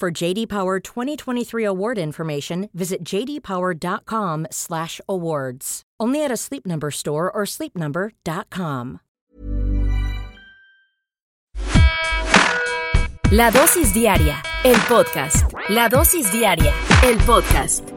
For JD Power 2023 award information, visit jdpower.com/awards. Only at a Sleep Number store or sleepnumber.com. La dosis diaria, el podcast. La dosis diaria, el podcast.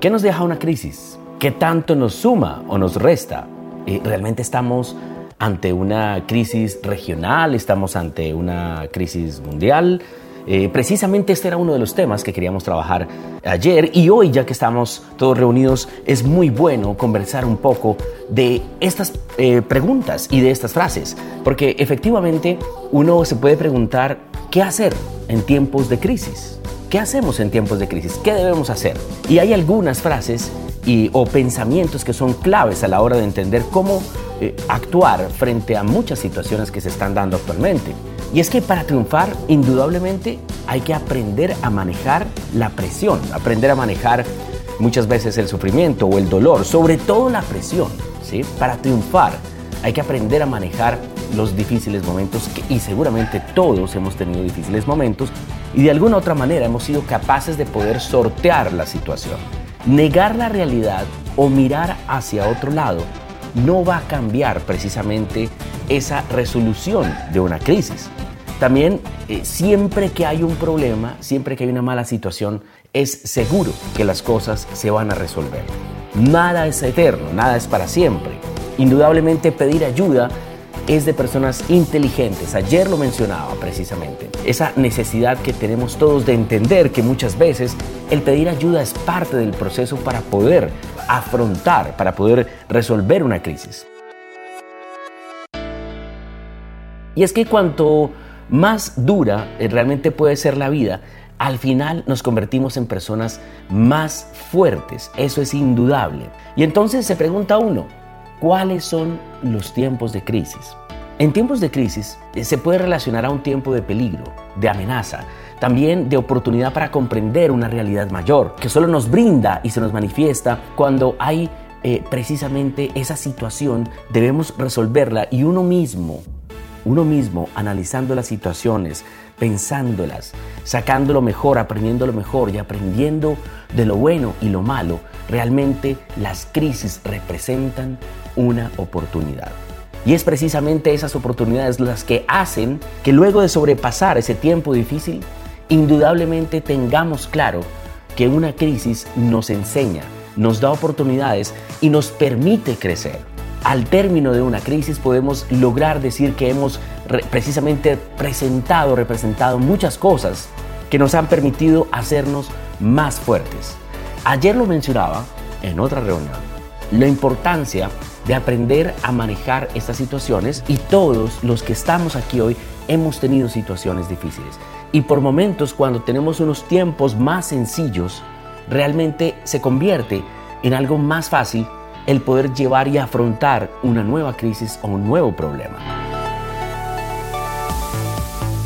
¿Qué nos deja una crisis? ¿Qué tanto nos suma o nos resta? ¿Realmente estamos ante una crisis regional? ¿Estamos ante una crisis mundial? Eh, precisamente este era uno de los temas que queríamos trabajar ayer y hoy ya que estamos todos reunidos es muy bueno conversar un poco de estas eh, preguntas y de estas frases, porque efectivamente uno se puede preguntar qué hacer en tiempos de crisis. ¿Qué hacemos en tiempos de crisis? ¿Qué debemos hacer? Y hay algunas frases y, o pensamientos que son claves a la hora de entender cómo eh, actuar frente a muchas situaciones que se están dando actualmente. Y es que para triunfar, indudablemente, hay que aprender a manejar la presión, aprender a manejar muchas veces el sufrimiento o el dolor, sobre todo la presión. ¿sí? Para triunfar, hay que aprender a manejar los difíciles momentos y seguramente todos hemos tenido difíciles momentos y de alguna otra manera hemos sido capaces de poder sortear la situación. Negar la realidad o mirar hacia otro lado no va a cambiar precisamente esa resolución de una crisis. También eh, siempre que hay un problema, siempre que hay una mala situación, es seguro que las cosas se van a resolver. Nada es eterno, nada es para siempre. Indudablemente pedir ayuda es de personas inteligentes. Ayer lo mencionaba precisamente. Esa necesidad que tenemos todos de entender que muchas veces el pedir ayuda es parte del proceso para poder afrontar, para poder resolver una crisis. Y es que cuanto más dura eh, realmente puede ser la vida, al final nos convertimos en personas más fuertes. Eso es indudable. Y entonces se pregunta uno, ¿cuáles son los tiempos de crisis? En tiempos de crisis eh, se puede relacionar a un tiempo de peligro, de amenaza, también de oportunidad para comprender una realidad mayor, que solo nos brinda y se nos manifiesta cuando hay eh, precisamente esa situación, debemos resolverla y uno mismo, uno mismo analizando las situaciones, pensándolas, sacando lo mejor, aprendiendo lo mejor y aprendiendo de lo bueno y lo malo, realmente las crisis representan una oportunidad. Y es precisamente esas oportunidades las que hacen que luego de sobrepasar ese tiempo difícil, indudablemente tengamos claro que una crisis nos enseña, nos da oportunidades y nos permite crecer. Al término de una crisis podemos lograr decir que hemos precisamente presentado, representado muchas cosas que nos han permitido hacernos más fuertes. Ayer lo mencionaba en otra reunión, la importancia de aprender a manejar estas situaciones y todos los que estamos aquí hoy hemos tenido situaciones difíciles. Y por momentos cuando tenemos unos tiempos más sencillos, realmente se convierte en algo más fácil el poder llevar y afrontar una nueva crisis o un nuevo problema.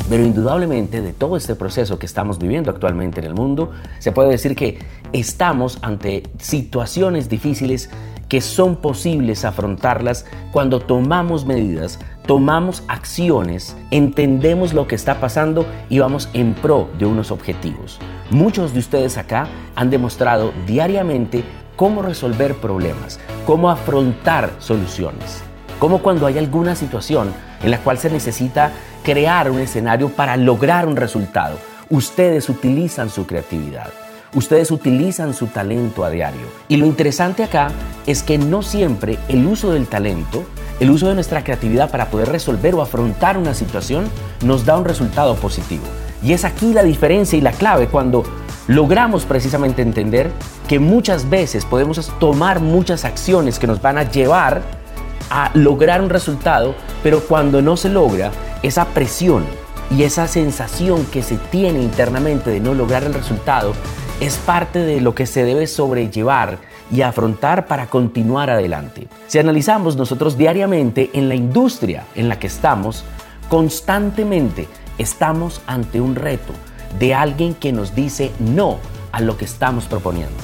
Pero indudablemente de todo este proceso que estamos viviendo actualmente en el mundo, se puede decir que estamos ante situaciones difíciles que son posibles afrontarlas cuando tomamos medidas, tomamos acciones, entendemos lo que está pasando y vamos en pro de unos objetivos. Muchos de ustedes acá han demostrado diariamente cómo resolver problemas, cómo afrontar soluciones, cómo cuando hay alguna situación en la cual se necesita crear un escenario para lograr un resultado, ustedes utilizan su creatividad. Ustedes utilizan su talento a diario. Y lo interesante acá es que no siempre el uso del talento, el uso de nuestra creatividad para poder resolver o afrontar una situación nos da un resultado positivo. Y es aquí la diferencia y la clave cuando logramos precisamente entender que muchas veces podemos tomar muchas acciones que nos van a llevar a lograr un resultado, pero cuando no se logra, esa presión y esa sensación que se tiene internamente de no lograr el resultado es parte de lo que se debe sobrellevar y afrontar para continuar adelante. Si analizamos nosotros diariamente en la industria en la que estamos, constantemente estamos ante un reto de alguien que nos dice no a lo que estamos proponiendo.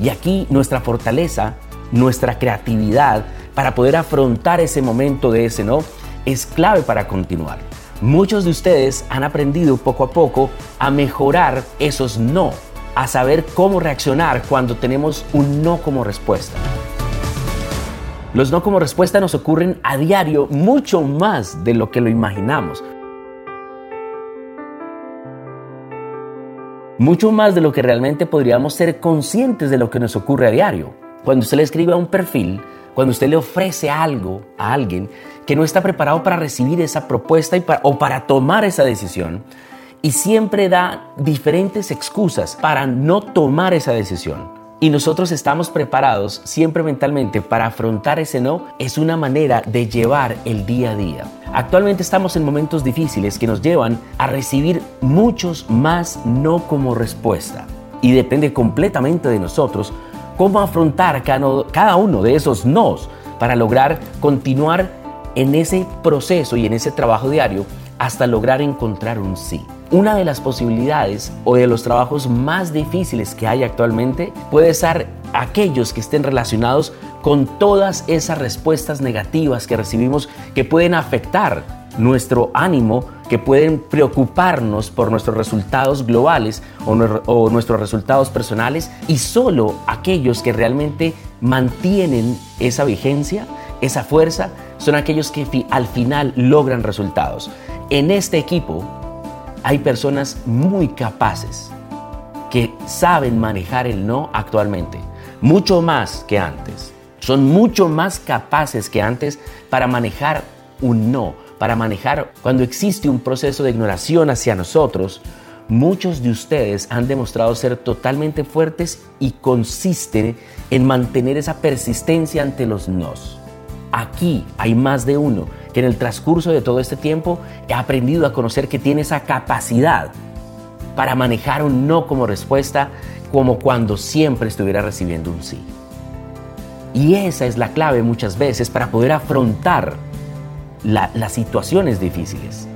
Y aquí nuestra fortaleza, nuestra creatividad para poder afrontar ese momento de ese no es clave para continuar. Muchos de ustedes han aprendido poco a poco a mejorar esos no a saber cómo reaccionar cuando tenemos un no como respuesta. Los no como respuesta nos ocurren a diario mucho más de lo que lo imaginamos. Mucho más de lo que realmente podríamos ser conscientes de lo que nos ocurre a diario. Cuando usted le escribe a un perfil, cuando usted le ofrece algo a alguien que no está preparado para recibir esa propuesta o para tomar esa decisión, y siempre da diferentes excusas para no tomar esa decisión. Y nosotros estamos preparados siempre mentalmente para afrontar ese no, es una manera de llevar el día a día. Actualmente estamos en momentos difíciles que nos llevan a recibir muchos más no como respuesta. Y depende completamente de nosotros cómo afrontar cada uno de esos nos para lograr continuar en ese proceso y en ese trabajo diario hasta lograr encontrar un sí. Una de las posibilidades o de los trabajos más difíciles que hay actualmente puede ser aquellos que estén relacionados con todas esas respuestas negativas que recibimos que pueden afectar nuestro ánimo, que pueden preocuparnos por nuestros resultados globales o, nuestros resultados personales y solo aquellos que realmente mantienen esa vigencia, esa fuerza, son aquellos que al final logran resultados. En este equipo hay personas muy capaces que saben manejar el no actualmente, mucho más que antes. Son mucho más capaces que antes para manejar un no, para manejar cuando existe un proceso de ignoración hacia nosotros. Muchos de ustedes han demostrado ser totalmente fuertes y consisten en mantener esa persistencia ante los nos. Aquí hay más de uno que en el transcurso de todo este tiempo he aprendido a conocer que tiene esa capacidad para manejar un no como respuesta como cuando siempre estuviera recibiendo un sí. Y esa es la clave muchas veces para poder afrontar las situaciones difíciles.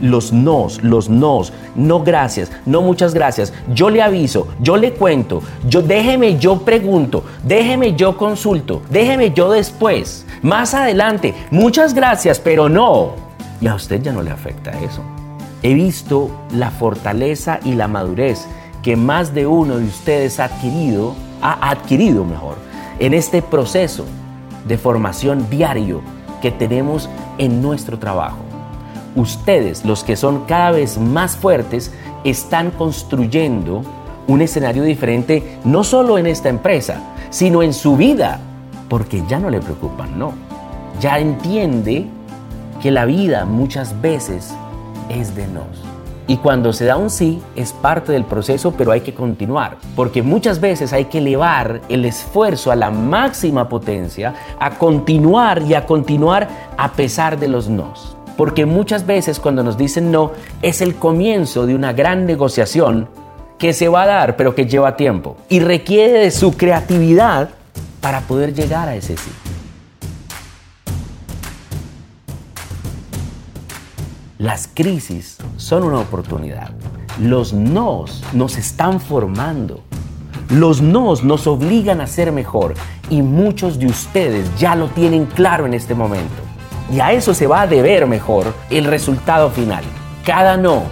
Los nos, los nos, no gracias, no muchas gracias, yo le aviso, yo le cuento, yo déjeme yo pregunto, déjeme yo consulto, déjeme yo después, más adelante, muchas gracias, pero no. Y a usted ya no le afecta eso. He visto la fortaleza y la madurez que más de uno de ustedes ha adquirido, ha adquirido mejor, en este proceso de formación diario que tenemos en nuestro trabajo ustedes, los que son cada vez más fuertes, están construyendo un escenario diferente, no solo en esta empresa, sino en su vida, porque ya no le preocupan, no. Ya entiende que la vida muchas veces es de nos. Y cuando se da un sí, es parte del proceso, pero hay que continuar, porque muchas veces hay que elevar el esfuerzo a la máxima potencia, a continuar y a continuar a pesar de los nos. Porque muchas veces cuando nos dicen no es el comienzo de una gran negociación que se va a dar pero que lleva tiempo y requiere de su creatividad para poder llegar a ese sí. Las crisis son una oportunidad. Los nos nos están formando. Los nos nos obligan a ser mejor y muchos de ustedes ya lo tienen claro en este momento. Y a eso se va a deber mejor el resultado final. Cada no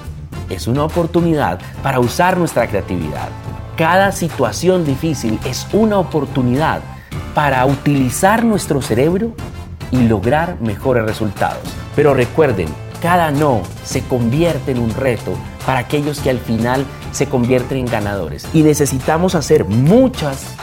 es una oportunidad para usar nuestra creatividad. Cada situación difícil es una oportunidad para utilizar nuestro cerebro y lograr mejores resultados. Pero recuerden, cada no se convierte en un reto para aquellos que al final se convierten en ganadores. Y necesitamos hacer muchas,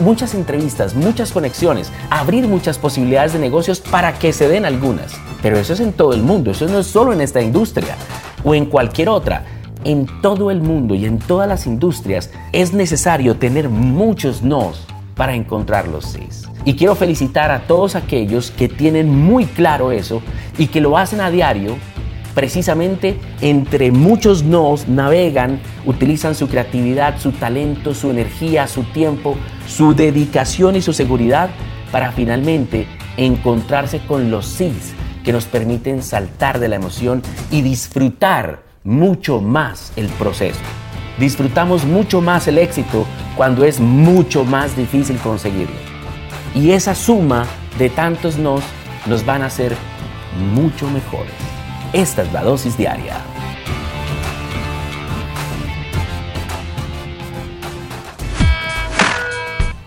muchas entrevistas, muchas conexiones, abrir muchas posibilidades de negocios para que se den algunas. Pero eso es en todo el mundo, eso no es solo en esta industria o en cualquier otra. En todo el mundo y en todas las industrias es necesario tener muchos nos para encontrar los sís. Y quiero felicitar a todos aquellos que tienen muy claro eso y que lo hacen a diario precisamente entre muchos nos navegan, utilizan su creatividad, su talento, su energía, su tiempo, su dedicación y su seguridad para finalmente encontrarse con los sís que nos permiten saltar de la emoción y disfrutar mucho más el proceso. Disfrutamos mucho más el éxito cuando es mucho más difícil conseguirlo. Y esa suma de tantos nos nos van a hacer mucho mejores. Esta es la dosis diaria.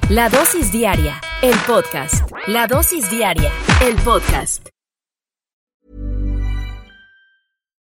La dosis diaria, el podcast. La dosis diaria, el podcast.